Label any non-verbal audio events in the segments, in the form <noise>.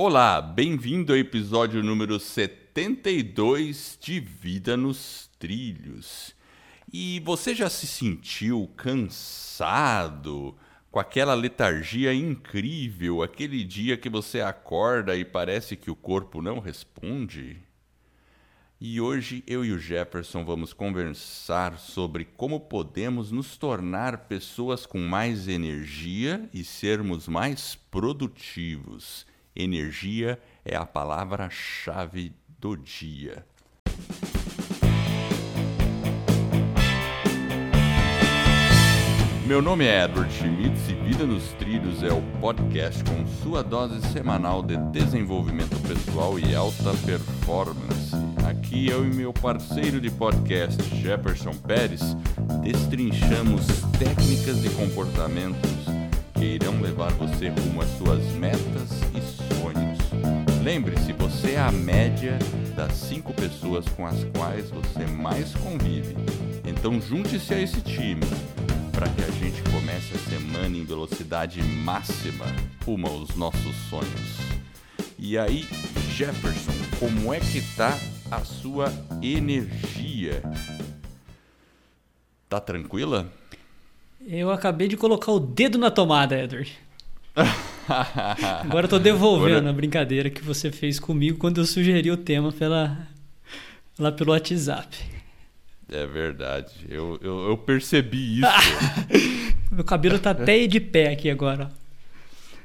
Olá, bem-vindo ao episódio número 72 de Vida nos Trilhos. E você já se sentiu cansado, com aquela letargia incrível, aquele dia que você acorda e parece que o corpo não responde? E hoje eu e o Jefferson vamos conversar sobre como podemos nos tornar pessoas com mais energia e sermos mais produtivos. Energia é a palavra-chave do dia. Meu nome é Edward Schmitz e Vida nos Trilhos é o podcast com sua dose semanal de desenvolvimento pessoal e alta performance. Aqui eu e meu parceiro de podcast, Jefferson Pérez, destrinchamos técnicas e comportamentos que irão levar você rumo às suas metas e. Lembre-se, você é a média das cinco pessoas com as quais você mais convive. Então junte-se a esse time para que a gente comece a semana em velocidade máxima rumo aos nossos sonhos. E aí, Jefferson, como é que tá a sua energia? Tá tranquila? Eu acabei de colocar o dedo na tomada, Edward. <laughs> <laughs> Agora eu tô devolvendo Agora... a brincadeira que você fez comigo quando eu sugeri o tema pela, lá pelo WhatsApp. É verdade. Eu, eu, eu percebi isso. <laughs> Meu cabelo tá até de pé aqui agora.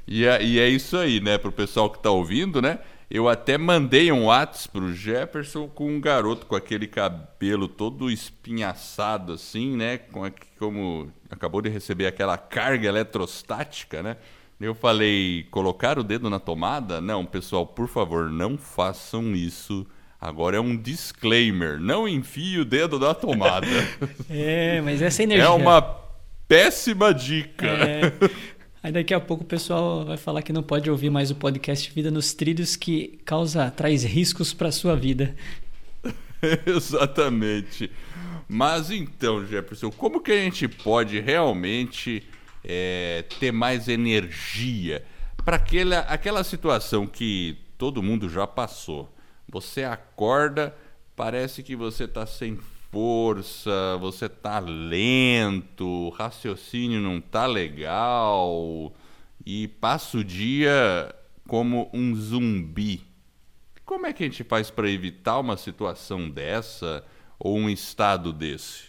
E é, e é isso aí, né? Pro pessoal que tá ouvindo, né? Eu até mandei um WhatsApp pro Jefferson com um garoto com aquele cabelo todo espinhaçado assim, né? Com como acabou de receber aquela carga eletrostática, né? Eu falei, colocar o dedo na tomada? Não, pessoal, por favor, não façam isso. Agora é um disclaimer, não enfie o dedo na tomada. <laughs> é, mas essa energia. É uma péssima dica. É, Aí daqui a pouco o pessoal vai falar que não pode ouvir mais o podcast Vida nos Trilhos que causa traz riscos para sua vida. <laughs> Exatamente. Mas então, Jefferson, como que a gente pode realmente é, ter mais energia para aquela, aquela situação que todo mundo já passou? Você acorda, parece que você está sem força, você tá lento, o raciocínio não tá legal e passa o dia como um zumbi. Como é que a gente faz para evitar uma situação dessa ou um estado desse?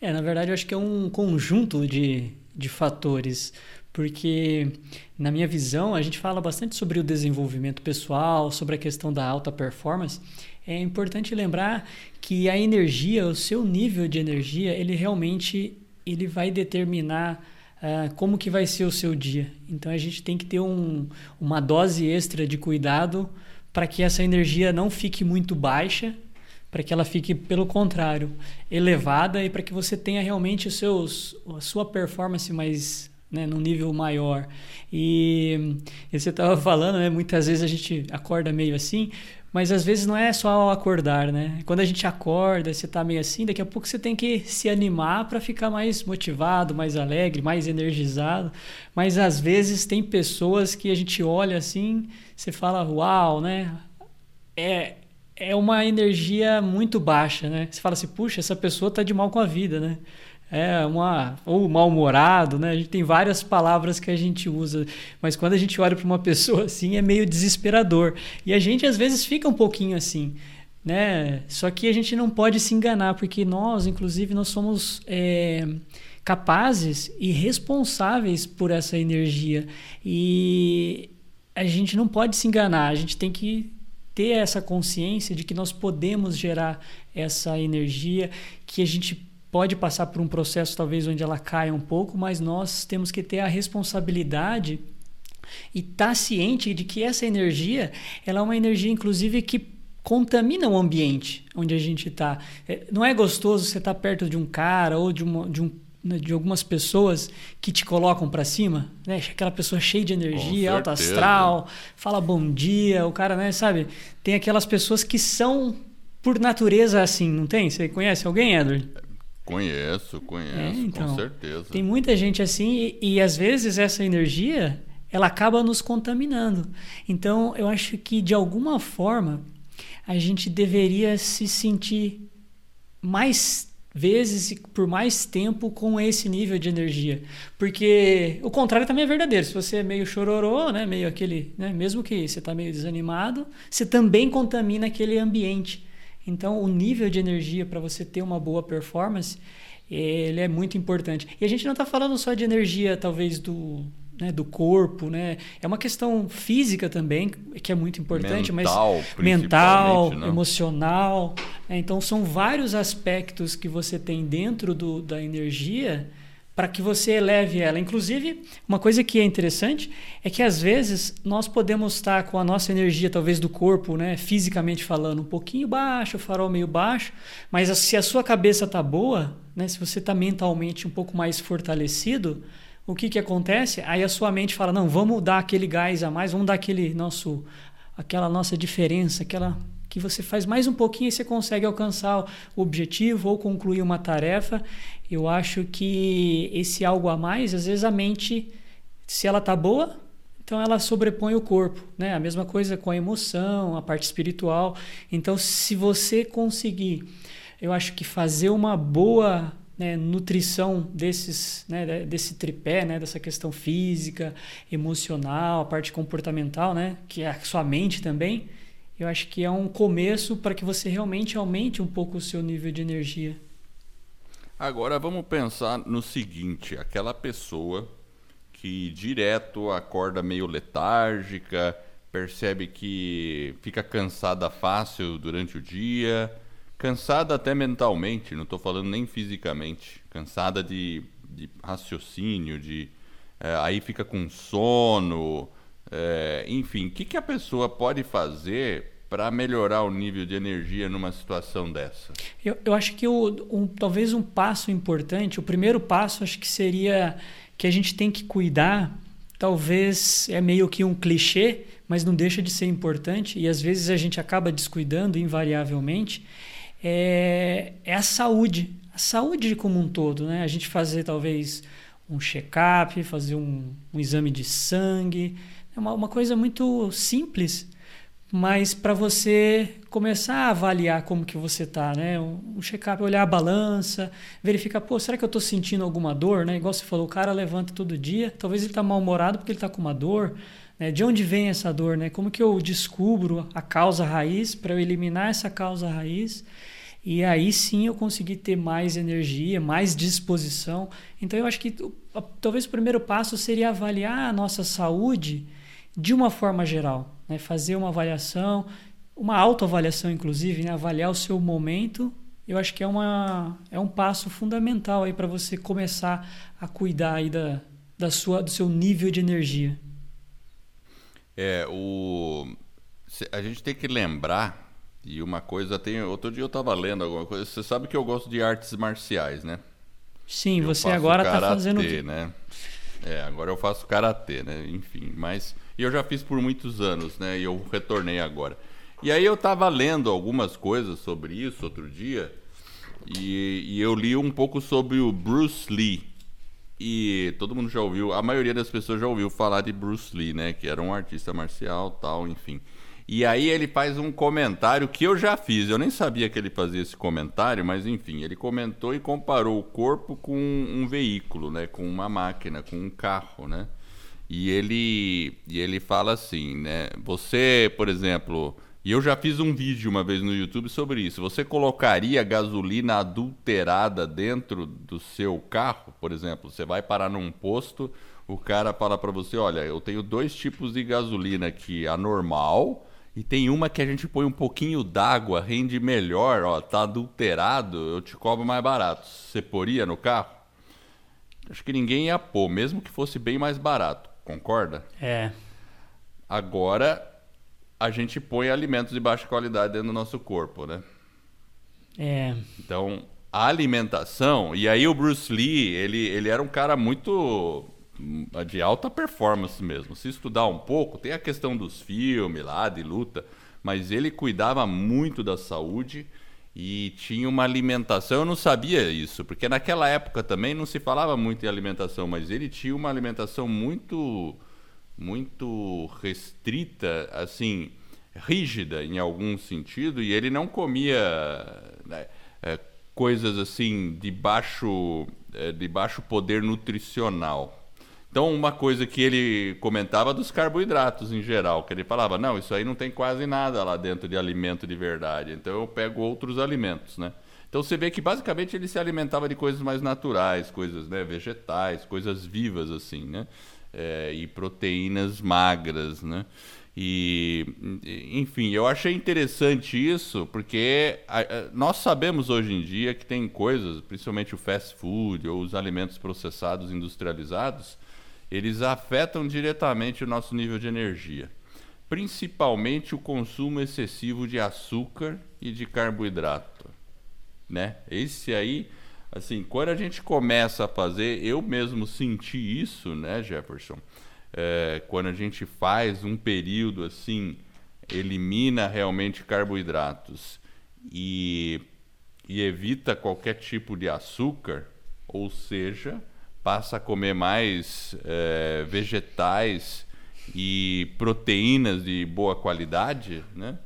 É, na verdade, eu acho que é um conjunto de, de fatores, porque, na minha visão, a gente fala bastante sobre o desenvolvimento pessoal, sobre a questão da alta performance, é importante lembrar que a energia, o seu nível de energia, ele realmente ele vai determinar uh, como que vai ser o seu dia. Então a gente tem que ter um, uma dose extra de cuidado para que essa energia não fique muito baixa, para que ela fique, pelo contrário, elevada e para que você tenha realmente seus, a sua performance mais né, num nível maior. E, e você estava falando, né, muitas vezes a gente acorda meio assim, mas às vezes não é só ao acordar, né? Quando a gente acorda, você tá meio assim, daqui a pouco você tem que se animar para ficar mais motivado, mais alegre, mais energizado. Mas às vezes tem pessoas que a gente olha assim, você fala, uau, né? É, é uma energia muito baixa, né? Você fala assim, puxa, essa pessoa tá de mal com a vida, né? é uma ou mal-humorado, né? A gente tem várias palavras que a gente usa, mas quando a gente olha para uma <laughs> pessoa assim é meio desesperador. E a gente às vezes fica um pouquinho assim, né? Só que a gente não pode se enganar porque nós, inclusive, nós somos é, capazes e responsáveis por essa energia e a gente não pode se enganar. A gente tem que ter essa consciência de que nós podemos gerar essa energia, que a gente pode passar por um processo talvez onde ela caia um pouco, mas nós temos que ter a responsabilidade e estar tá ciente de que essa energia, ela é uma energia inclusive que contamina o ambiente onde a gente está. É, não é gostoso você estar tá perto de um cara ou de, uma, de um de algumas pessoas que te colocam para cima, né? Aquela pessoa cheia de energia, alto astral, fala bom dia, o cara, né, sabe? Tem aquelas pessoas que são por natureza assim, não tem? Você conhece alguém, Edward? Conheço, conheço, é, então, com certeza. Tem muita gente assim e, e às vezes essa energia ela acaba nos contaminando. Então, eu acho que de alguma forma a gente deveria se sentir mais vezes e por mais tempo com esse nível de energia. Porque o contrário também é verdadeiro. Se você é meio chororô, né, meio aquele, né, mesmo que você está meio desanimado, você também contamina aquele ambiente. Então, o nível de energia para você ter uma boa performance, ele é muito importante. E a gente não está falando só de energia, talvez, do, né, do corpo, né? É uma questão física também, que é muito importante, mental, mas mental, né? emocional. Né? Então são vários aspectos que você tem dentro do, da energia para que você eleve ela. Inclusive, uma coisa que é interessante é que às vezes nós podemos estar com a nossa energia, talvez do corpo, né, fisicamente falando, um pouquinho baixo, o farol meio baixo, mas se a sua cabeça está boa, né, se você está mentalmente um pouco mais fortalecido, o que, que acontece? Aí a sua mente fala: não, vamos dar aquele gás a mais, vamos dar aquele nosso, aquela nossa diferença, aquela que você faz mais um pouquinho e você consegue alcançar o objetivo ou concluir uma tarefa. Eu acho que esse algo a mais, às vezes a mente, se ela tá boa, então ela sobrepõe o corpo, né? A mesma coisa com a emoção, a parte espiritual. Então, se você conseguir, eu acho que fazer uma boa né, nutrição desses, né, desse tripé, né, dessa questão física, emocional, a parte comportamental, né, que é a sua mente também, eu acho que é um começo para que você realmente aumente um pouco o seu nível de energia. Agora vamos pensar no seguinte: aquela pessoa que direto acorda meio letárgica, percebe que fica cansada fácil durante o dia, Cansada até mentalmente, não estou falando nem fisicamente. Cansada de, de raciocínio, de é, aí fica com sono, é, enfim. O que, que a pessoa pode fazer para melhorar o nível de energia numa situação dessa? Eu, eu acho que o, um, talvez um passo importante, o primeiro passo acho que seria que a gente tem que cuidar, talvez é meio que um clichê, mas não deixa de ser importante e às vezes a gente acaba descuidando invariavelmente é, é a saúde, a saúde como um todo, né? A gente fazer talvez um check-up, fazer um, um, exame de sangue, é uma, uma coisa muito simples, mas para você começar a avaliar como que você está, né? Um, um check-up, olhar a balança, verificar, pô, será que eu estou sentindo alguma dor, né? Igual você falou, o cara levanta todo dia, talvez ele está mal-humorado porque ele está com uma dor, né? De onde vem essa dor, né? Como que eu descubro a causa raiz para eu eliminar essa causa raiz? E aí sim eu consegui ter mais energia, mais disposição. Então eu acho que talvez o primeiro passo seria avaliar a nossa saúde de uma forma geral, né? fazer uma avaliação, uma autoavaliação inclusive, né? avaliar o seu momento. Eu acho que é, uma, é um passo fundamental aí para você começar a cuidar aí da, da sua, do seu nível de energia. É, o, a gente tem que lembrar e uma coisa tem. Outro dia eu estava lendo alguma coisa. Você sabe que eu gosto de artes marciais, né? Sim, eu você agora está fazendo. né? É, agora eu faço karatê, né? Enfim, mas. E eu já fiz por muitos anos, né? E eu retornei agora. E aí eu estava lendo algumas coisas sobre isso outro dia. E, e eu li um pouco sobre o Bruce Lee. E todo mundo já ouviu, a maioria das pessoas já ouviu falar de Bruce Lee, né? Que era um artista marcial tal, enfim. E aí ele faz um comentário que eu já fiz. Eu nem sabia que ele fazia esse comentário, mas enfim, ele comentou e comparou o corpo com um veículo, né, com uma máquina, com um carro, né? E ele e ele fala assim, né? Você, por exemplo, e eu já fiz um vídeo uma vez no YouTube sobre isso. Você colocaria gasolina adulterada dentro do seu carro, por exemplo? Você vai parar num posto, o cara fala para você, olha, eu tenho dois tipos de gasolina aqui, a normal e tem uma que a gente põe um pouquinho d'água, rende melhor, ó, tá adulterado, eu te cobro mais barato. Você poria no carro? Acho que ninguém ia pôr, mesmo que fosse bem mais barato. Concorda? É. Agora a gente põe alimentos de baixa qualidade dentro do nosso corpo, né? É. Então, a alimentação, e aí o Bruce Lee, ele, ele era um cara muito de alta performance mesmo. Se estudar um pouco, tem a questão dos filmes lá, de luta, mas ele cuidava muito da saúde e tinha uma alimentação. Eu não sabia isso, porque naquela época também não se falava muito em alimentação, mas ele tinha uma alimentação muito muito restrita, assim, rígida em algum sentido, e ele não comia né, é, coisas assim de baixo, é, de baixo poder nutricional. Então, uma coisa que ele comentava dos carboidratos em geral, que ele falava, não, isso aí não tem quase nada lá dentro de alimento de verdade, então eu pego outros alimentos, né? Então você vê que basicamente ele se alimentava de coisas mais naturais, coisas né, vegetais, coisas vivas assim, né? É, e proteínas magras, né? E, enfim, eu achei interessante isso porque a, a, nós sabemos hoje em dia que tem coisas, principalmente o fast food ou os alimentos processados industrializados, eles afetam diretamente o nosso nível de energia, principalmente o consumo excessivo de açúcar e de carboidrato, né? Esse aí, assim, quando a gente começa a fazer, eu mesmo senti isso, né, Jefferson? É, quando a gente faz um período assim, elimina realmente carboidratos e, e evita qualquer tipo de açúcar, ou seja, passa a comer mais é, vegetais e proteínas de boa qualidade, né?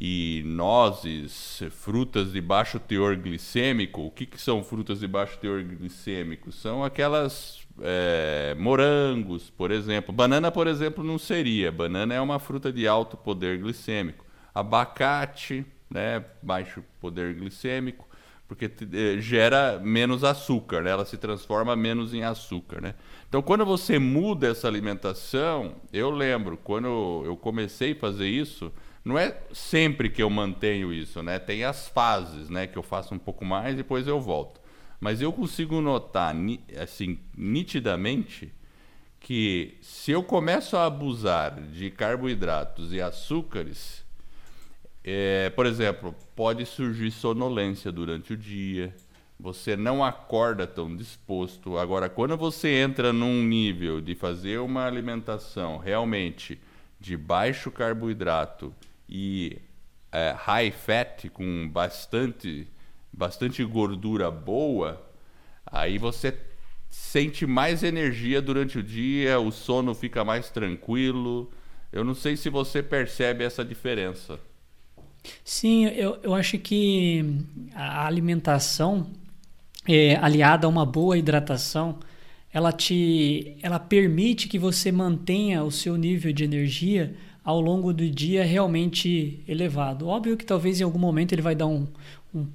E nozes, frutas de baixo teor glicêmico. O que, que são frutas de baixo teor glicêmico? São aquelas é, morangos, por exemplo. Banana, por exemplo, não seria. Banana é uma fruta de alto poder glicêmico. Abacate, né, baixo poder glicêmico porque eh, gera menos açúcar, né? ela se transforma menos em açúcar. Né? Então, quando você muda essa alimentação, eu lembro, quando eu comecei a fazer isso, não é sempre que eu mantenho isso, né? tem as fases né? que eu faço um pouco mais e depois eu volto. Mas eu consigo notar assim, nitidamente que se eu começo a abusar de carboidratos e açúcares, é, por exemplo, pode surgir sonolência durante o dia, você não acorda tão disposto. Agora, quando você entra num nível de fazer uma alimentação realmente de baixo carboidrato e é, high fat, com bastante, bastante gordura boa, aí você sente mais energia durante o dia, o sono fica mais tranquilo. Eu não sei se você percebe essa diferença. Sim, eu, eu acho que a alimentação é, aliada a uma boa hidratação, ela te, ela permite que você mantenha o seu nível de energia ao longo do dia realmente elevado. Óbvio que talvez em algum momento ele vai dar um, um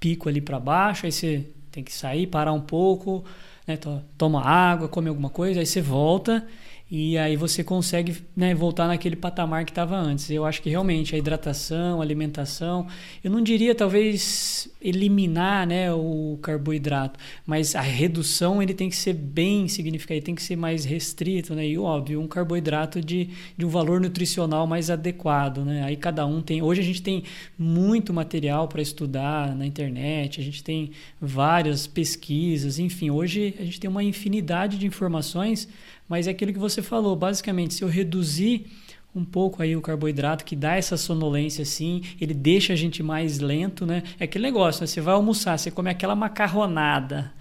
pico ali para baixo, aí você tem que sair, parar um pouco, né, toma água, come alguma coisa, aí você volta e aí você consegue né, voltar naquele patamar que estava antes. Eu acho que realmente a hidratação, a alimentação, eu não diria talvez eliminar né, o carboidrato, mas a redução ele tem que ser bem significativa, tem que ser mais restrito, né? E óbvio, um carboidrato de, de um valor nutricional mais adequado, né? Aí cada um tem. Hoje a gente tem muito material para estudar na internet, a gente tem várias pesquisas, enfim, hoje a gente tem uma infinidade de informações mas é aquilo que você falou, basicamente, se eu reduzir um pouco aí o carboidrato que dá essa sonolência assim, ele deixa a gente mais lento, né? É aquele negócio, né? você vai almoçar, você come aquela macarronada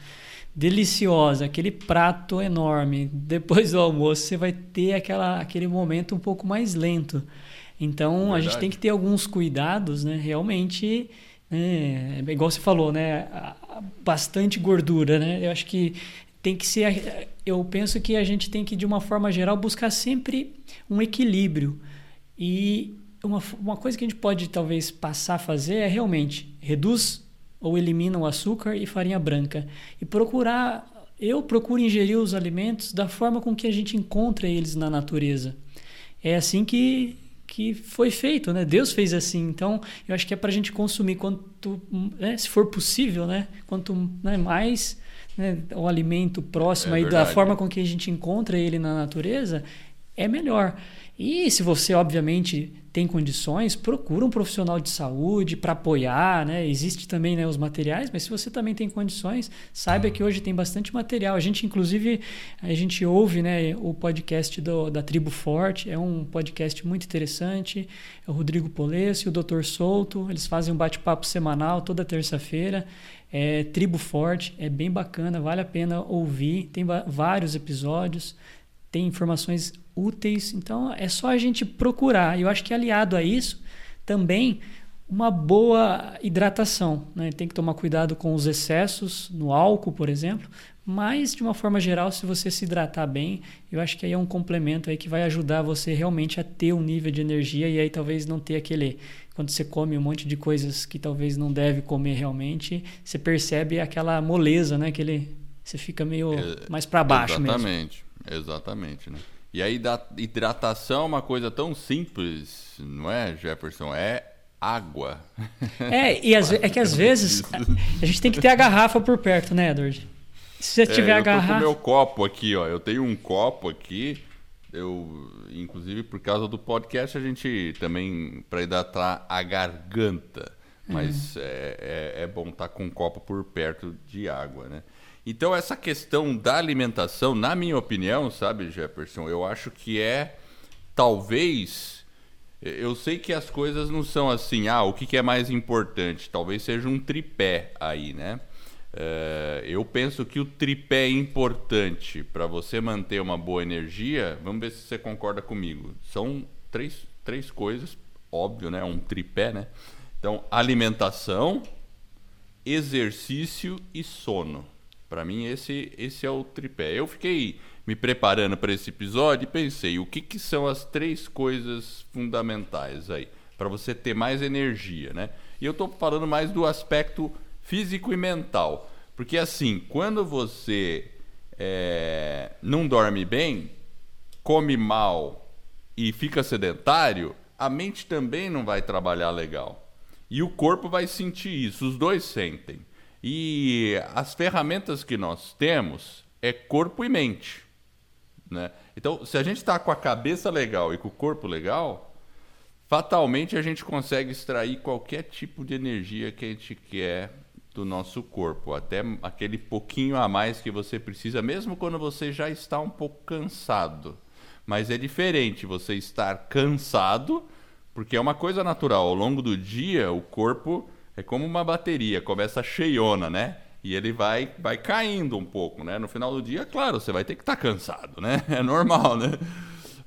deliciosa, aquele prato enorme. Depois do almoço você vai ter aquela, aquele momento um pouco mais lento. Então Verdade. a gente tem que ter alguns cuidados, né? Realmente, né? igual você falou, né? Bastante gordura, né? Eu acho que tem que ser. Eu penso que a gente tem que, de uma forma geral, buscar sempre um equilíbrio. E uma, uma coisa que a gente pode talvez passar a fazer é realmente reduz ou elimina o açúcar e farinha branca. E procurar. Eu procuro ingerir os alimentos da forma com que a gente encontra eles na natureza. É assim que, que foi feito, né? Deus fez assim. Então, eu acho que é para a gente consumir quanto, né? se for possível, né? Quanto né? mais né, o alimento próximo é aí da forma com que a gente encontra ele na natureza, é melhor. E se você, obviamente, tem condições, procura um profissional de saúde para apoiar, né? Existe também né, os materiais, mas se você também tem condições, saiba que hoje tem bastante material. A gente, inclusive, a gente ouve né, o podcast do, da Tribo Forte, é um podcast muito interessante. É o Rodrigo Polesso e o Dr. Souto, eles fazem um bate-papo semanal toda terça-feira. É Tribo Forte, é bem bacana, vale a pena ouvir. Tem vários episódios, tem informações úteis. Então é só a gente procurar. Eu acho que aliado a isso também uma boa hidratação. Né? Tem que tomar cuidado com os excessos no álcool, por exemplo. Mas, de uma forma geral, se você se hidratar bem, eu acho que aí é um complemento aí que vai ajudar você realmente a ter um nível de energia e aí talvez não ter aquele. Quando você come um monte de coisas que talvez não deve comer realmente, você percebe aquela moleza, né? Aquele, você fica meio é, mais para baixo exatamente, mesmo. Exatamente, né? E aí, hidratação é uma coisa tão simples, não é, Jefferson? É água. <laughs> É, e as, é que às vezes a gente tem que ter a garrafa por perto, né, Edward? Se você é, tiver a garrafa. Eu meu copo aqui, ó. Eu tenho um copo aqui. Eu, inclusive, por causa do podcast, a gente também para hidratar a garganta. Mas uhum. é, bom estar tá com um copo por perto de água, né? Então, essa questão da alimentação, na minha opinião, sabe, Jefferson, eu acho que é talvez. Eu sei que as coisas não são assim, ah, o que, que é mais importante? Talvez seja um tripé aí, né? Uh, eu penso que o tripé é importante para você manter uma boa energia. Vamos ver se você concorda comigo. São três, três coisas, óbvio, né? Um tripé, né? Então, alimentação, exercício e sono. Para mim, esse, esse é o tripé. Eu fiquei me preparando para esse episódio e pensei: o que, que são as três coisas fundamentais aí para você ter mais energia, né? E eu estou falando mais do aspecto físico e mental. Porque assim, quando você é, não dorme bem, come mal e fica sedentário, a mente também não vai trabalhar legal. E o corpo vai sentir isso, os dois sentem. E as ferramentas que nós temos é corpo e mente. Né? Então, se a gente está com a cabeça legal e com o corpo legal, fatalmente a gente consegue extrair qualquer tipo de energia que a gente quer do nosso corpo, até aquele pouquinho a mais que você precisa, mesmo quando você já está um pouco cansado. Mas é diferente você estar cansado, porque é uma coisa natural. Ao longo do dia, o corpo é como uma bateria, começa cheiona, né? E ele vai, vai caindo um pouco, né? No final do dia, claro, você vai ter que estar cansado, né? <laughs> É normal, né?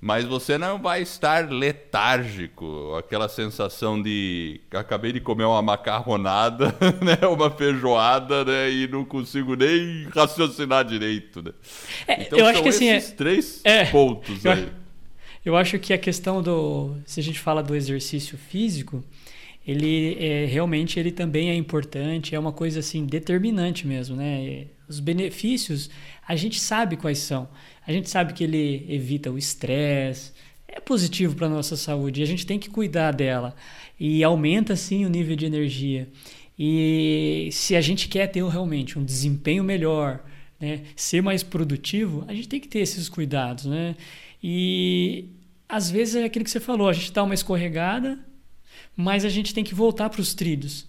mas você não vai estar letárgico, aquela sensação de acabei de comer uma macarronada, <laughs> né, uma feijoada, né, e não consigo nem raciocinar direito, né? É, então eu acho que assim é, três é, pontos eu, aí. Eu acho que a questão do, se a gente fala do exercício físico, ele é, realmente ele também é importante, é uma coisa assim determinante mesmo, né? Os benefícios a gente sabe quais são. A gente sabe que ele evita o estresse, é positivo para nossa saúde e a gente tem que cuidar dela. E aumenta sim o nível de energia. E se a gente quer ter realmente um desempenho melhor, né, ser mais produtivo, a gente tem que ter esses cuidados. Né? E às vezes é aquilo que você falou, a gente dá uma escorregada, mas a gente tem que voltar para os trilhos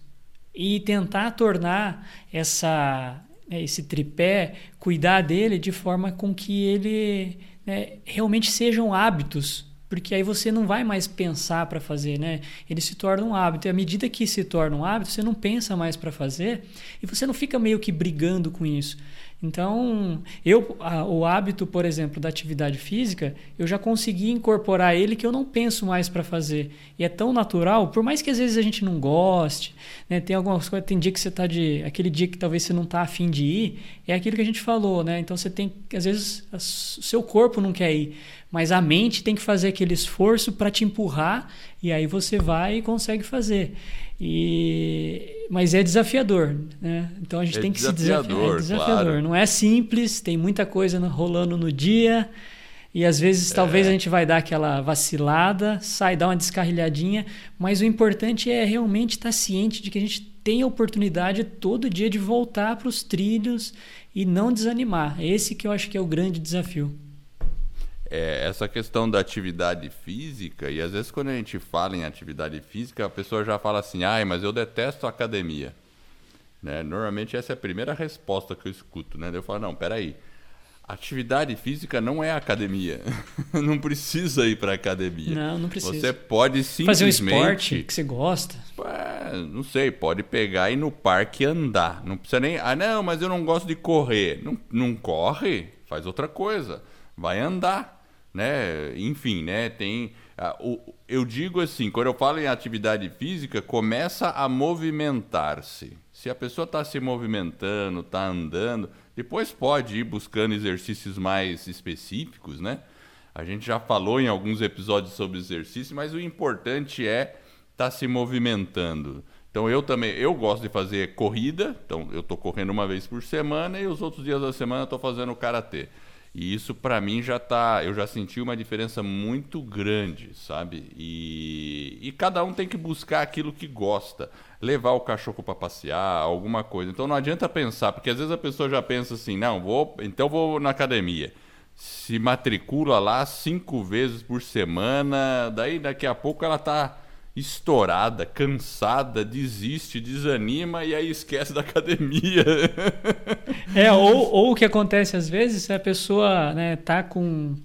e tentar tornar essa né, esse tripé, cuidar dele de forma com que ele né, realmente sejam hábitos, porque aí você não vai mais pensar para fazer, né? Ele se torna um hábito. E à medida que se torna um hábito, você não pensa mais para fazer e você não fica meio que brigando com isso. Então, eu, a, o hábito, por exemplo, da atividade física, eu já consegui incorporar ele que eu não penso mais para fazer. E é tão natural, por mais que às vezes a gente não goste, né? Tem algumas coisas, tem dia que você está de, aquele dia que talvez você não está afim de ir, é aquilo que a gente falou, né? Então você tem, às vezes, o seu corpo não quer ir, mas a mente tem que fazer aquele esforço para te empurrar e aí você vai e consegue fazer. E, mas é desafiador, né? Então a gente é tem que se desafiar. É desafiador. Claro. Não é simples, tem muita coisa rolando no dia. E às vezes é. talvez a gente vai dar aquela vacilada, sai, dar uma descarrilhadinha, mas o importante é realmente estar ciente de que a gente tem a oportunidade todo dia de voltar para os trilhos e não desanimar. Esse que eu acho que é o grande desafio é, essa questão da atividade física, e às vezes quando a gente fala em atividade física, a pessoa já fala assim, ai, mas eu detesto academia. Né? Normalmente essa é a primeira resposta que eu escuto, né? Eu falo, não, peraí, atividade física não é academia. <laughs> não precisa ir para academia. Não, não precisa. Você pode simplesmente... Fazer um esporte que você gosta. É, não sei, pode pegar e ir no parque andar. Não precisa nem... Ah, não, mas eu não gosto de correr. Não, não corre, faz outra coisa. Vai andar né? Enfim, né? Tem eu digo assim, quando eu falo em atividade física, começa a movimentar-se. Se a pessoa está se movimentando, está andando, depois pode ir buscando exercícios mais específicos, né? A gente já falou em alguns episódios sobre exercício, mas o importante é estar tá se movimentando. Então eu também, eu gosto de fazer corrida, então eu estou correndo uma vez por semana e os outros dias da semana estou fazendo karatê. E isso para mim já tá, eu já senti uma diferença muito grande, sabe? E, e cada um tem que buscar aquilo que gosta, levar o cachorro para passear, alguma coisa. Então não adianta pensar, porque às vezes a pessoa já pensa assim, não, vou, então vou na academia. Se matricula lá cinco vezes por semana, daí daqui a pouco ela tá estourada, cansada, desiste, desanima e aí esquece da academia. É, ou, ou o que acontece às vezes, a pessoa né, tá com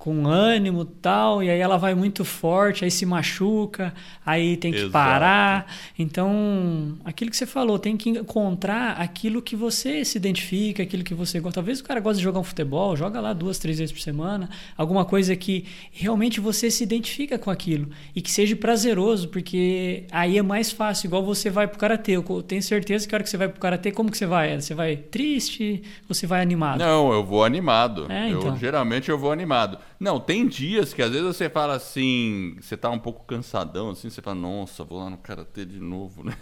com ânimo tal, e aí ela vai muito forte, aí se machuca, aí tem que Exato. parar. Então, aquilo que você falou, tem que encontrar aquilo que você se identifica, aquilo que você gosta. Talvez o cara goste de jogar um futebol, joga lá duas, três vezes por semana, alguma coisa que realmente você se identifica com aquilo e que seja prazeroso, porque aí é mais fácil, igual você vai pro karatê. Eu tenho certeza que a hora que você vai pro karatê, como que você vai? Você vai triste? Você vai animado? Não, eu vou animado. É, então. eu, geralmente eu vou animado. Não, tem dias que às vezes você fala assim, você tá um pouco cansadão, assim, você fala, nossa, vou lá no Karatê de novo, <laughs> né?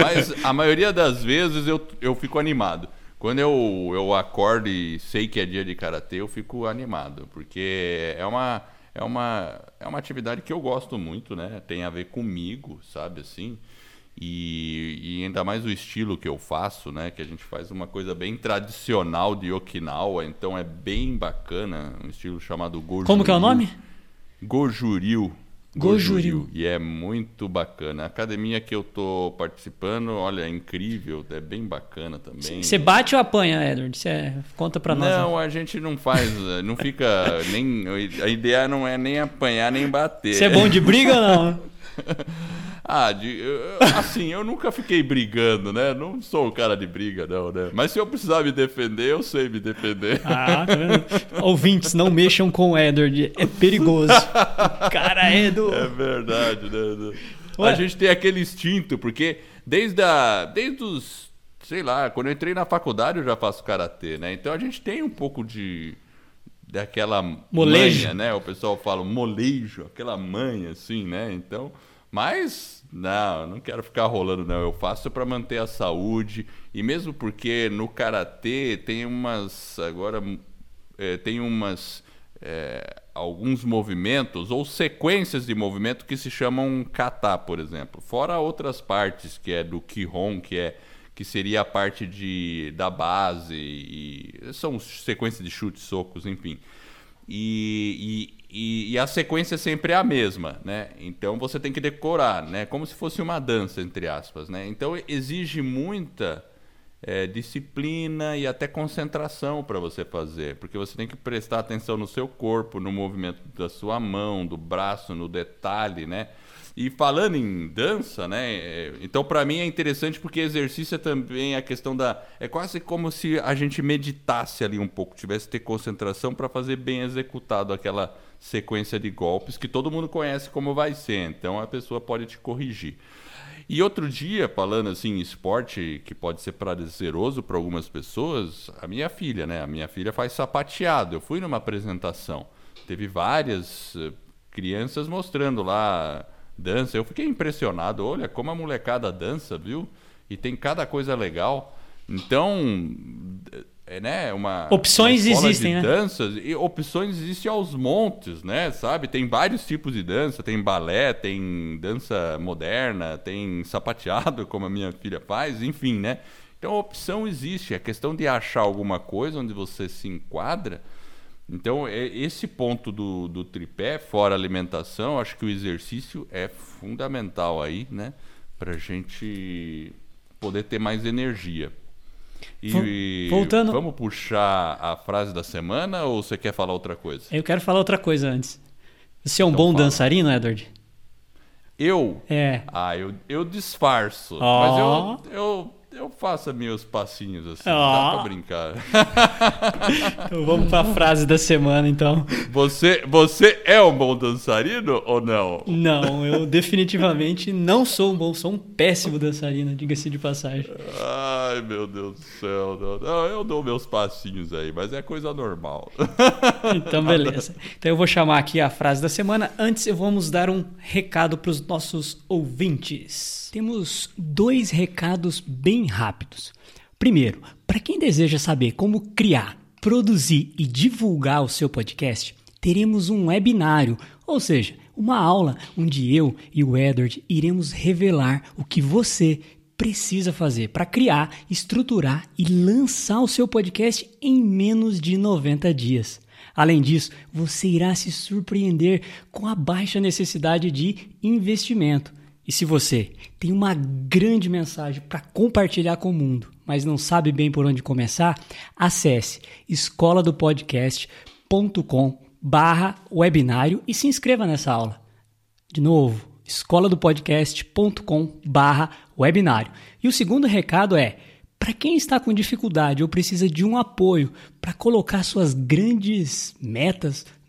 Mas a maioria das vezes eu, eu fico animado. Quando eu, eu acordo e sei que é dia de Karatê, eu fico animado, porque é uma, é, uma, é uma atividade que eu gosto muito, né? Tem a ver comigo, sabe, assim... E, e, ainda mais o estilo que eu faço, né? Que a gente faz uma coisa bem tradicional de Okinawa, então é bem bacana, um estilo chamado Gojuril. Como que é o nome? Gojuril. Gojuril. E é muito bacana. A academia que eu tô participando, olha, é incrível, é bem bacana também. Você bate ou apanha, Edward? Você conta pra nós. Não, a gente não faz, não fica nem a ideia não é nem apanhar nem bater. Você é bom de briga ou não? <laughs> Ah, de, assim, eu nunca fiquei brigando, né? Não sou o cara de briga, não, né? Mas se eu precisar me defender, eu sei me defender. Ah, tá vendo? Ouvintes, não mexam com o Edward, é perigoso. <laughs> cara é do. É verdade, né? Ué? A gente tem aquele instinto, porque desde, a, desde os. Sei lá, quando eu entrei na faculdade eu já faço karatê, né? Então a gente tem um pouco de daquela molejo, manha, né? O pessoal fala molejo, aquela manha assim, né? Então, mas não, não quero ficar rolando não. Eu faço para manter a saúde e mesmo porque no karatê tem umas agora é, tem umas é, alguns movimentos ou sequências de movimento que se chamam kata, por exemplo. Fora outras partes que é do kihon, que é que seria a parte de da base e são sequências de chutes, socos, enfim. E, e, e, a sequência sempre é a mesma, né? Então você tem que decorar, né? Como se fosse uma dança, entre aspas, né? Então exige muita é, disciplina e até concentração para você fazer, porque você tem que prestar atenção no seu corpo, no movimento da sua mão, do braço, no detalhe, né? E falando em dança, né? É, então, para mim é interessante porque exercício é também a questão da. É quase como se a gente meditasse ali um pouco, tivesse que ter concentração para fazer bem executado aquela sequência de golpes que todo mundo conhece como vai ser. Então, a pessoa pode te corrigir. E outro dia, falando assim, esporte que pode ser prazeroso para algumas pessoas, a minha filha, né? A minha filha faz sapateado. Eu fui numa apresentação, teve várias eh, crianças mostrando lá dança. Eu fiquei impressionado. Olha como a molecada dança, viu? E tem cada coisa legal. Então, é, né, uma opções uma existem, de né? Danças e opções existem aos montes, né? Sabe? Tem vários tipos de dança. Tem balé, tem dança moderna, tem sapateado, <laughs> como a minha filha faz, enfim, né? Então, opção existe. É questão de achar alguma coisa onde você se enquadra então, é, esse ponto do, do tripé, fora alimentação, acho que o exercício é fundamental aí, né? Para a gente poder ter mais energia. E Voltando... vamos puxar a frase da semana ou você quer falar outra coisa? Eu quero falar outra coisa antes. Você é um então bom fala. dançarino, Edward? Eu? É. Ah, eu, eu disfarço. Oh. Mas eu, eu eu faço meus passinhos assim, Ó. dá pra brincar. <laughs> Então vamos para a frase da semana, então. Você, você é um bom dançarino ou não? Não, eu definitivamente não sou um bom, sou um péssimo dançarino, diga-se de passagem. Ai, meu Deus do céu. Não, não, eu dou meus passinhos aí, mas é coisa normal. Então, beleza. Então eu vou chamar aqui a frase da semana. Antes, vamos dar um recado para os nossos ouvintes. Temos dois recados bem rápidos. Primeiro, para quem deseja saber como criar, produzir e divulgar o seu podcast, teremos um webinário, ou seja, uma aula onde eu e o Edward iremos revelar o que você precisa fazer para criar, estruturar e lançar o seu podcast em menos de 90 dias. Além disso, você irá se surpreender com a baixa necessidade de investimento. E se você tem uma grande mensagem para compartilhar com o mundo, mas não sabe bem por onde começar, acesse escoladopodcast.com barra webinário e se inscreva nessa aula. De novo, escoladopodcast.com barra webinário. E o segundo recado é, para quem está com dificuldade ou precisa de um apoio para colocar suas grandes metas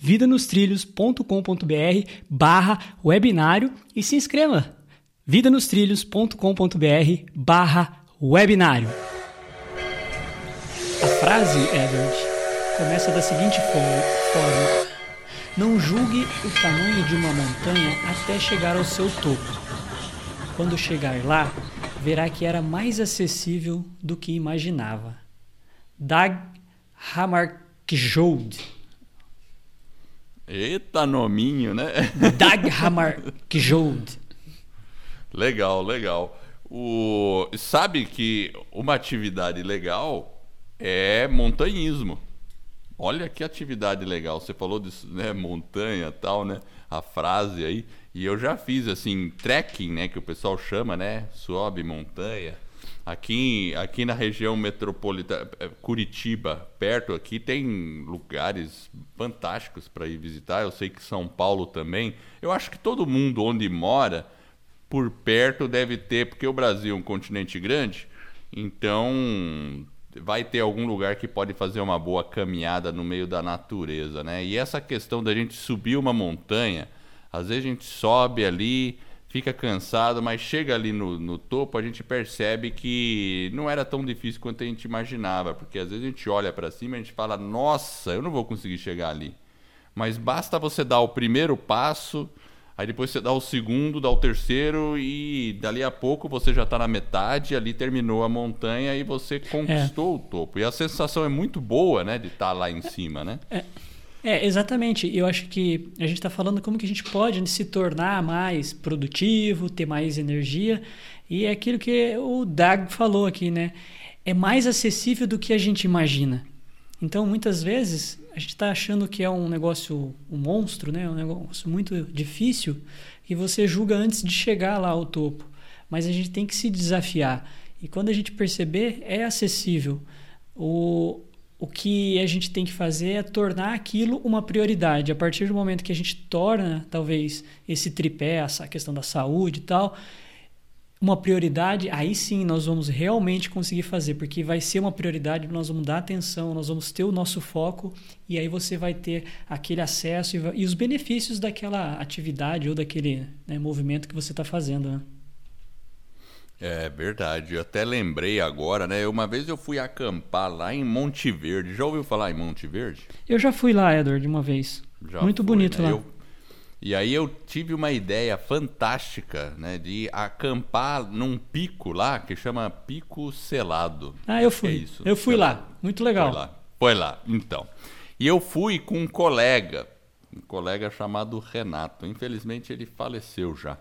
vidanostrilhos.com.br barra webinário e se inscreva. vidanostrilhos.com.br barra webinário. A frase, Edward, começa da seguinte fo- forma: Não julgue o tamanho de uma montanha até chegar ao seu topo. Quando chegar lá, verá que era mais acessível do que imaginava. Dag Hammarskjöld. Eita nominho, né? <laughs> Dag Hammarskjöld. Legal, legal. O... Sabe que uma atividade legal é montanhismo. Olha que atividade legal. Você falou disso, né? Montanha e tal, né? A frase aí. E eu já fiz, assim, trekking, né? Que o pessoal chama, né? Sobe montanha. Aqui, aqui na região metropolitana, eh, Curitiba, perto aqui, tem lugares fantásticos para ir visitar. Eu sei que São Paulo também. Eu acho que todo mundo onde mora por perto deve ter, porque o Brasil é um continente grande, então vai ter algum lugar que pode fazer uma boa caminhada no meio da natureza, né? E essa questão da gente subir uma montanha, às vezes a gente sobe ali, fica cansado, mas chega ali no, no topo, a gente percebe que não era tão difícil quanto a gente imaginava, porque às vezes a gente olha para cima e a gente fala, nossa, eu não vou conseguir chegar ali. Mas basta você dar o primeiro passo, aí depois você dá o segundo, dá o terceiro e dali a pouco você já está na metade, ali terminou a montanha e você conquistou o topo. E a sensação é muito boa, né, de estar lá em cima, né? É, exatamente. Eu acho que a gente está falando como que a gente pode se tornar mais produtivo, ter mais energia. E é aquilo que o Dag falou aqui, né? É mais acessível do que a gente imagina. Então, muitas vezes, a gente está achando que é um negócio, um monstro, né? um negócio muito difícil, que você julga antes de chegar lá ao topo. Mas a gente tem que se desafiar. E quando a gente perceber, é acessível. O, o que a gente tem que fazer é tornar aquilo uma prioridade. A partir do momento que a gente torna, talvez, esse tripé, essa questão da saúde e tal, uma prioridade, aí sim nós vamos realmente conseguir fazer, porque vai ser uma prioridade, nós vamos dar atenção, nós vamos ter o nosso foco e aí você vai ter aquele acesso e, e os benefícios daquela atividade ou daquele né, movimento que você está fazendo. Né? É verdade, eu até lembrei agora, né? Uma vez eu fui acampar lá em Monte Verde. Já ouviu falar em Monte Verde? Eu já fui lá, Edward, uma vez. Já Muito foi, bonito né? lá. Eu- E aí eu tive uma ideia fantástica, né? De acampar num pico lá que chama Pico Selado. Ah, eu que fui. é isso, eu fui Selado. lá. Muito legal. Foi lá. Foi lá, então. E eu fui com um colega, um colega chamado Renato. Infelizmente ele faleceu já.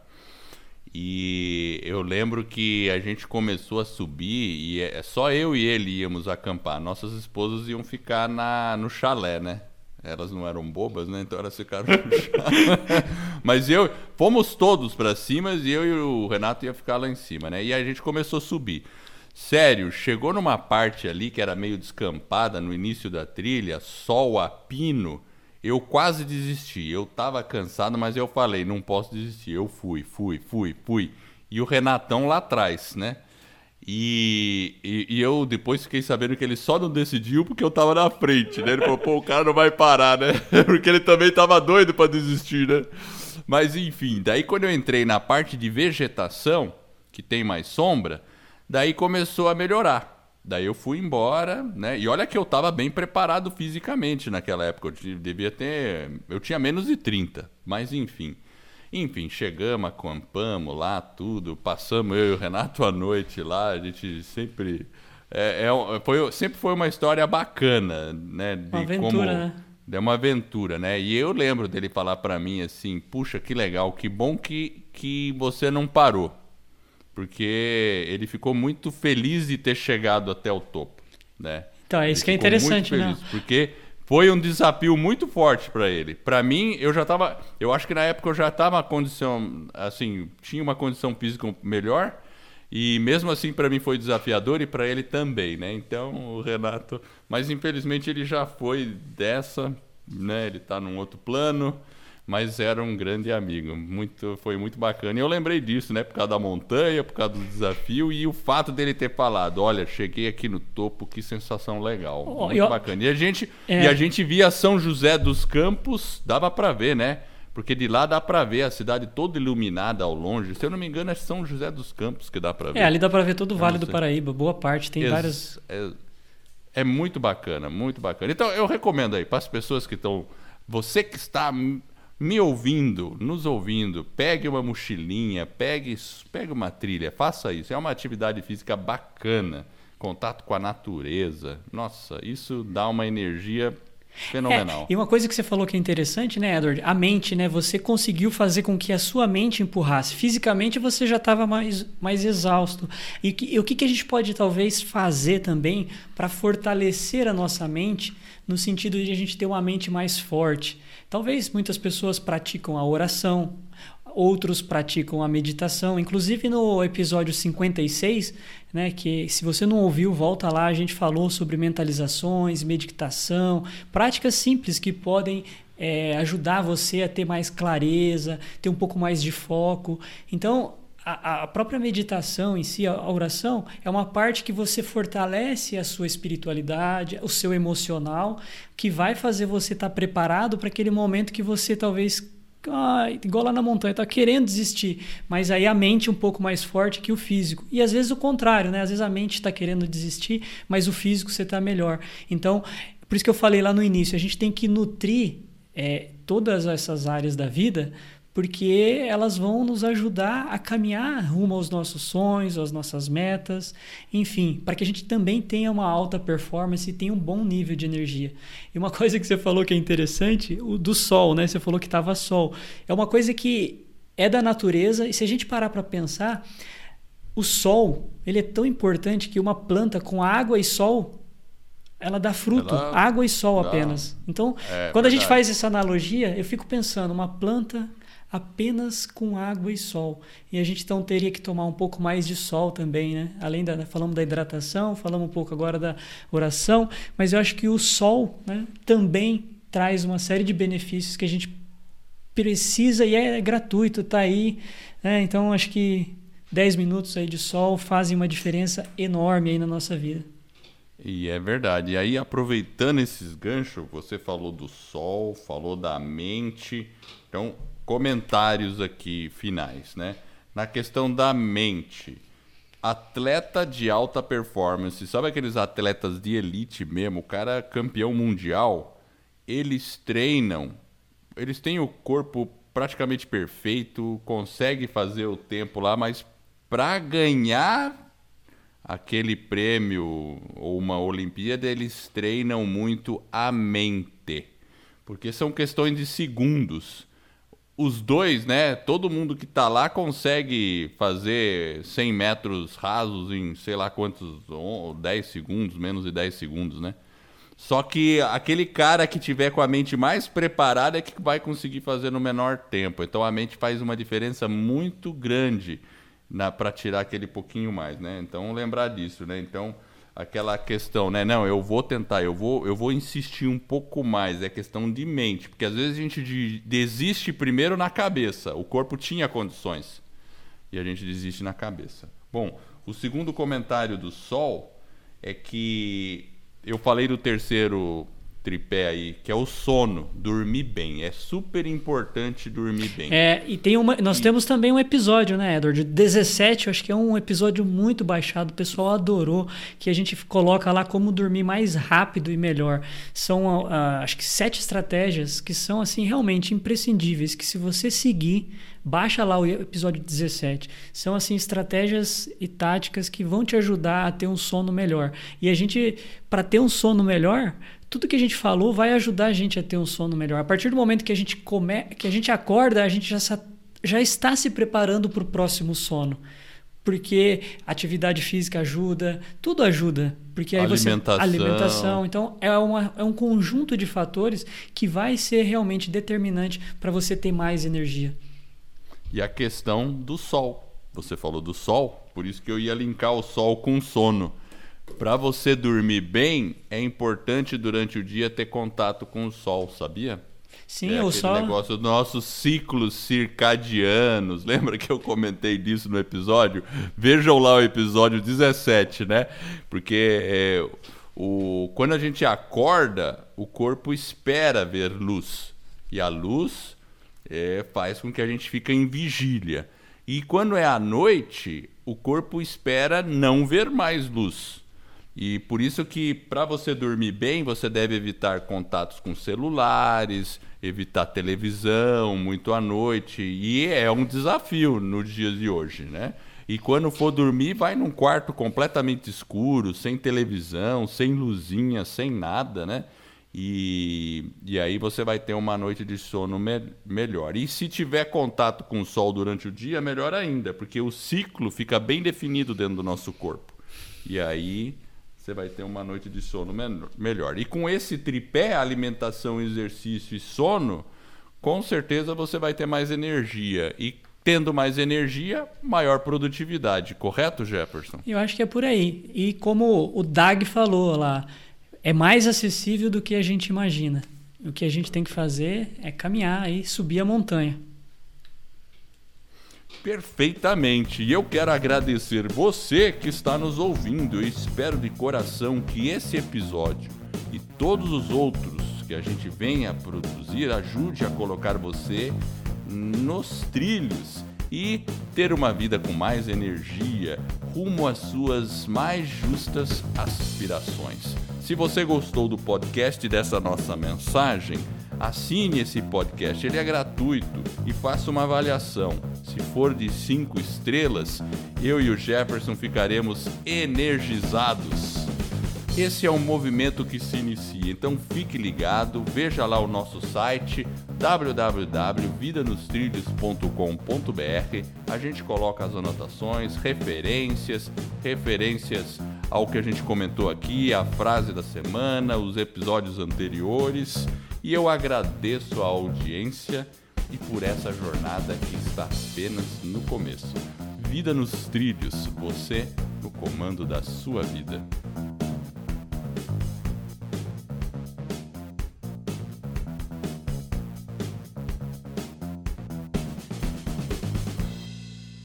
E eu lembro que a gente começou a subir e é, só eu e ele íamos acampar. Nossas esposas iam ficar na, no chalé, né? Elas não eram bobas, né? Então elas ficaram no chalé. <laughs> Mas eu, fomos todos para cima e eu e o Renato ia ficar lá em cima, né? E a gente começou a subir. Sério, chegou numa parte ali que era meio descampada no início da trilha, sol a pino eu quase desisti. Eu tava cansado, mas eu falei, não posso desistir. Eu fui, fui, fui, fui. E o Renatão lá atrás, né? E, e, e, eu depois fiquei sabendo que ele só não decidiu porque eu tava na frente, né? Ele falou, pô, o cara não vai parar, né? <laughs> porque ele também tava doido para desistir, né? Mas enfim, daí quando eu entrei na parte de vegetação, que tem mais sombra, daí começou a melhorar. Daí eu fui embora, né? E olha que eu estava bem preparado fisicamente naquela época. Eu devia ter. Eu tinha menos de 30, mas enfim. Enfim, chegamos, acampamos lá, tudo. Passamos eu e o Renato a noite lá. A gente sempre. É, é, foi, sempre foi uma história bacana, né? De uma aventura, como, né? É uma aventura, né? E eu lembro dele falar para mim assim: puxa, que legal, que bom que, que você não parou porque ele ficou muito feliz de ter chegado até o topo, né? Então, é isso ele que é interessante, né? Porque foi um desafio muito forte para ele. Para mim, eu já estava, eu acho que na época eu já estava condição, assim, tinha uma condição física melhor. E mesmo assim para mim foi desafiador e para ele também, né? Então, o Renato, mas infelizmente ele já foi dessa, né? Ele está num outro plano mas era um grande amigo. Muito, foi muito bacana. E eu lembrei disso, né? Por causa da montanha, por causa do desafio e o fato dele ter falado: olha, cheguei aqui no topo, que sensação legal. Oh, muito eu... bacana. E a, gente, é... e a gente via São José dos Campos, dava para ver, né? Porque de lá dá para ver a cidade toda iluminada ao longe. Se eu não me engano, é São José dos Campos que dá para ver. É, ali dá para ver todo o Vale do Paraíba, boa parte, tem Ex várias. É, é muito bacana, muito bacana. Então eu recomendo aí para as pessoas que estão. Você que está me ouvindo, nos ouvindo, pegue uma mochilinha, pegue, pegue uma trilha, faça isso. É uma atividade física bacana, contato com a natureza. Nossa, isso dá uma energia fenomenal. <laughs> É, e uma coisa que você falou que é interessante, né, Edward? A mente, né? Você conseguiu fazer com que a sua mente empurrasse. Fisicamente você já estava mais, mais exausto. E, e o que, que a gente pode talvez fazer também para fortalecer a nossa mente no sentido de a gente ter uma mente mais forte? Talvez muitas pessoas praticam a oração, outros praticam a meditação. Inclusive no episódio 56, né, que se você não ouviu, volta lá, a gente falou sobre mentalizações, meditação, práticas simples que podem é, ajudar você a ter mais clareza, ter um pouco mais de foco. Então, a, a, própria meditação em si, a, oração, é uma parte que você fortalece a sua espiritualidade, o seu emocional, que vai fazer você estar tá preparado para aquele momento que você talvez ah, igual lá na montanha, está querendo desistir, mas aí a mente um pouco mais forte que o físico. E às vezes o contrário, né? Às vezes a mente está querendo desistir, mas o físico você está melhor. Então, por isso que eu falei lá no início, a gente tem que nutrir é, todas essas áreas da vida porque elas vão nos ajudar a caminhar rumo aos nossos sonhos, às nossas metas, enfim, para que a gente também tenha uma alta performance e tenha um bom nível de energia. E uma <laughs> coisa que você falou que é interessante, o do sol, né? Você falou que estava sol. É uma coisa que é da natureza e se a gente parar para pensar, o sol, ele é tão importante que uma planta com água e sol ela dá fruto, ela... água e sol apenas. Então, é, quando verdade. a gente faz essa analogia, eu fico pensando, uma planta apenas com água e sol. E a gente então teria que tomar um pouco mais de sol também, né? Além da falamos da hidratação, falamos um pouco agora da oração, mas eu acho que o sol, né, também traz uma série de benefícios que a gente precisa e é gratuito, tá aí, né? Então acho que 10 minutos aí de sol fazem uma diferença enorme aí na nossa vida. E é verdade. E aí, aproveitando esses ganchos, você falou do sol, falou da mente. Então, comentários aqui finais, né? Na questão da mente, atleta de alta performance, sabe aqueles atletas de elite mesmo, o cara é campeão mundial, eles treinam, eles têm o corpo praticamente perfeito, consegue fazer o tempo lá, mas para ganhar aquele prêmio ou uma Olimpíada, eles treinam muito a mente, porque são questões de segundos os dois, né? Todo mundo que tá lá consegue fazer 100 metros rasos em sei lá quantos, 10 segundos, menos de 10 segundos, né? Só que aquele cara que tiver com a mente mais preparada é que vai conseguir fazer no menor tempo. Então a mente faz uma diferença muito grande para tirar aquele pouquinho mais, né? Então lembrar disso, né? Então aquela questão, né? Não, eu vou tentar, eu vou, eu vou insistir um pouco mais. É questão de mente, porque às vezes a gente de, desiste primeiro na cabeça. O corpo tinha condições e a gente desiste na cabeça. Bom, o segundo comentário do Sol é que eu falei do terceiro tripé aí, que é o sono, dormir bem. É super importante dormir bem. É, e tem uma, nós e... temos também um episódio, né, Edward? 17, acho que é um episódio muito baixado, o pessoal adorou, que a gente coloca lá como dormir mais rápido e melhor. São, uh, acho que sete estratégias que são, assim, realmente imprescindíveis, que se você seguir, baixa lá o episódio 17. São, assim, estratégias e táticas que vão te ajudar a ter um sono melhor. E a gente, para ter um sono melhor, tudo que a gente falou vai ajudar a gente a ter um sono melhor. A partir do momento que a gente come, que a gente acorda, a gente já, já está se preparando para o próximo sono. Porque atividade física ajuda, tudo ajuda. Porque aí alimentação. você. Alimentação. Então, é, uma, é um conjunto de fatores que vai ser realmente determinante para você ter mais energia. E a questão do sol. Você falou do sol, por isso que eu ia linkar o sol com sono. Para você dormir bem, é importante durante o dia ter contato com o sol, sabia? Sim, é o sol. negócio dos nossos ciclos circadianos. <laughs> Lembra que eu comentei disso no episódio? Vejam lá o episódio 17, né? Porque é, o, quando a gente acorda, o corpo espera ver luz. E a luz é, faz com que a gente fique em vigília. E quando é à noite, o corpo espera não ver mais luz. E por isso que para você dormir bem, você deve evitar contatos com celulares, evitar televisão muito à noite, e é um desafio nos dias de hoje, né? E quando for dormir, vai num quarto completamente escuro, sem televisão, sem luzinha, sem nada, né? E, e aí você vai ter uma noite de sono me melhor. E se tiver contato com o sol durante o dia, melhor ainda, porque o ciclo fica bem definido dentro do nosso corpo. E aí você vai ter uma noite de sono melhor. E com esse tripé, alimentação, exercício e sono, com certeza você vai ter mais energia. E tendo mais energia, maior produtividade, correto, Jefferson? Eu acho que é por aí. E como o Dag falou lá, é mais acessível do que a gente imagina. O que a gente tem que fazer é caminhar e subir a montanha. Perfeitamente. E eu quero agradecer você que está nos ouvindo. Eu espero de coração que esse episódio e todos os outros que a gente venha produzir ajude a colocar você nos trilhos e ter uma vida com mais energia rumo às suas mais justas aspirações. Se você gostou do podcast dessa nossa mensagem, assine esse podcast, ele é gratuito e faça uma avaliação. Se for de cinco estrelas, eu e o Jefferson ficaremos energizados. Esse é um movimento que se inicia, então fique ligado, veja lá o nosso site www.vidanostrilhos.com.br. A gente coloca as anotações, referências, referências ao que a gente comentou aqui, a frase da semana, os episódios anteriores. E eu agradeço a audiência e por essa jornada que está apenas no começo. Vida nos trilhos, você no comando da sua vida.